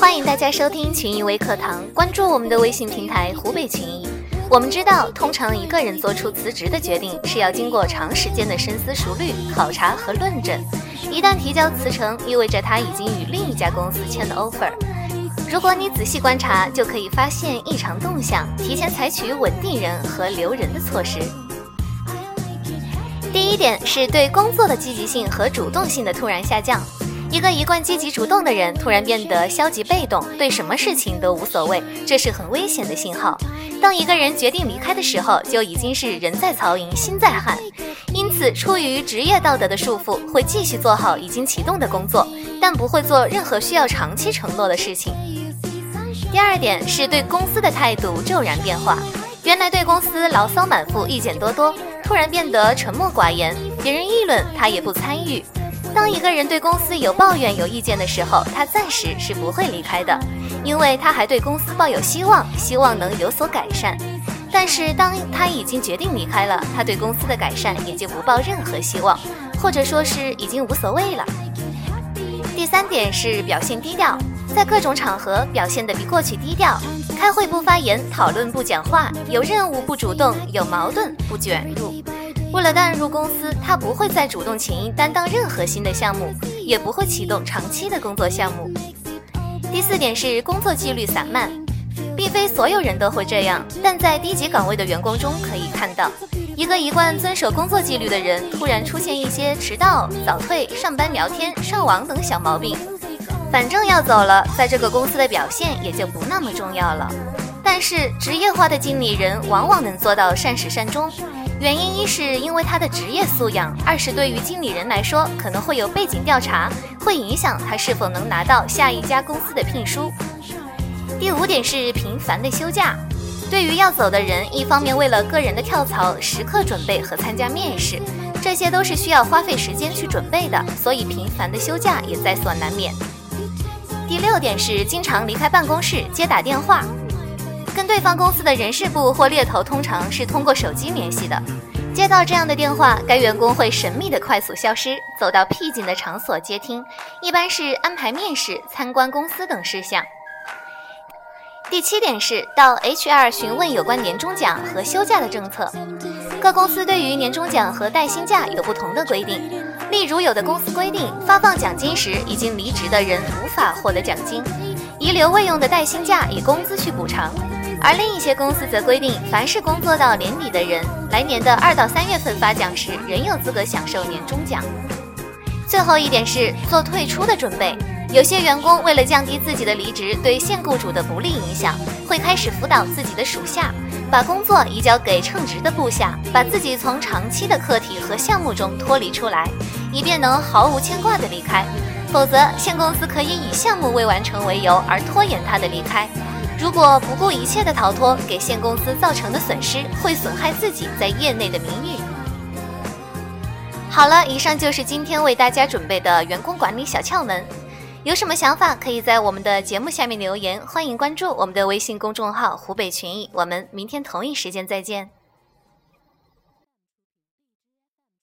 欢迎大家收听群益微课堂，关注我们的微信平台湖北群益。我们知道，通常一个人做出辞职的决定是要经过长时间的深思熟虑、考察和论证。一旦提交辞呈，意味着他已经与另一家公司签了 offer。如果你仔细观察，就可以发现异常动向，提前采取稳定人和留人的措施。第一点是对工作的积极性和主动性的突然下降。一个一贯积极主动的人突然变得消极被动，对什么事情都无所谓，这是很危险的信号。当一个人决定离开的时候，就已经是人在曹营心在汉。因此，出于职业道德的束缚，会继续做好已经启动的工作，但不会做任何需要长期承诺的事情。第二点是对公司的态度骤然变化，原来对公司牢骚满腹、意见多多，突然变得沉默寡言，别人议论他也不参与。当一个人对公司有抱怨、有意见的时候，他暂时是不会离开的，因为他还对公司抱有希望，希望能有所改善。但是当他已经决定离开了，他对公司的改善也就不抱任何希望，或者说是已经无所谓了。第三点是表现低调，在各种场合表现得比过去低调，开会不发言，讨论不讲话，有任务不主动，有矛盾不卷入。为了淡入公司，他不会再主动请缨担当任何新的项目，也不会启动长期的工作项目。第四点是工作纪律散漫，并非所有人都会这样，但在低级岗位的员工中可以看到，一个一贯遵守工作纪律的人突然出现一些迟到、早退、上班聊天、上网等小毛病，反正要走了，在这个公司的表现也就不那么重要了。但是职业化的经理人往往能做到善始善终。原因一是因为他的职业素养，二是对于经理人来说可能会有背景调查，会影响他是否能拿到下一家公司的聘书。第五点是频繁的休假，对于要走的人，一方面为了个人的跳槽，时刻准备和参加面试，这些都是需要花费时间去准备的，所以频繁的休假也在所难免。第六点是经常离开办公室接打电话。跟对方公司的人事部或猎头通常是通过手机联系的，接到这样的电话，该员工会神秘的快速消失，走到僻静的场所接听，一般是安排面试、参观公司等事项。第七点是到 HR 询问有关年终奖和休假的政策，各公司对于年终奖和带薪假有不同的规定，例如有的公司规定发放奖金时已经离职的人无法获得奖金，遗留未用的带薪假以工资去补偿。而另一些公司则规定，凡是工作到年底的人，来年的二到三月份发奖时，仍有资格享受年终奖。最后一点是做退出的准备。有些员工为了降低自己的离职对现雇主的不利影响，会开始辅导自己的属下，把工作移交给称职的部下，把自己从长期的课题和项目中脱离出来，以便能毫无牵挂地离开。否则，现公司可以以项目未完成为由而拖延他的离开。如果不顾一切的逃脱，给现公司造成的损失会损害自己在业内的名誉。好了，以上就是今天为大家准备的员工管理小窍门。有什么想法，可以在我们的节目下面留言。欢迎关注我们的微信公众号“湖北群艺”。我们明天同一时间再见。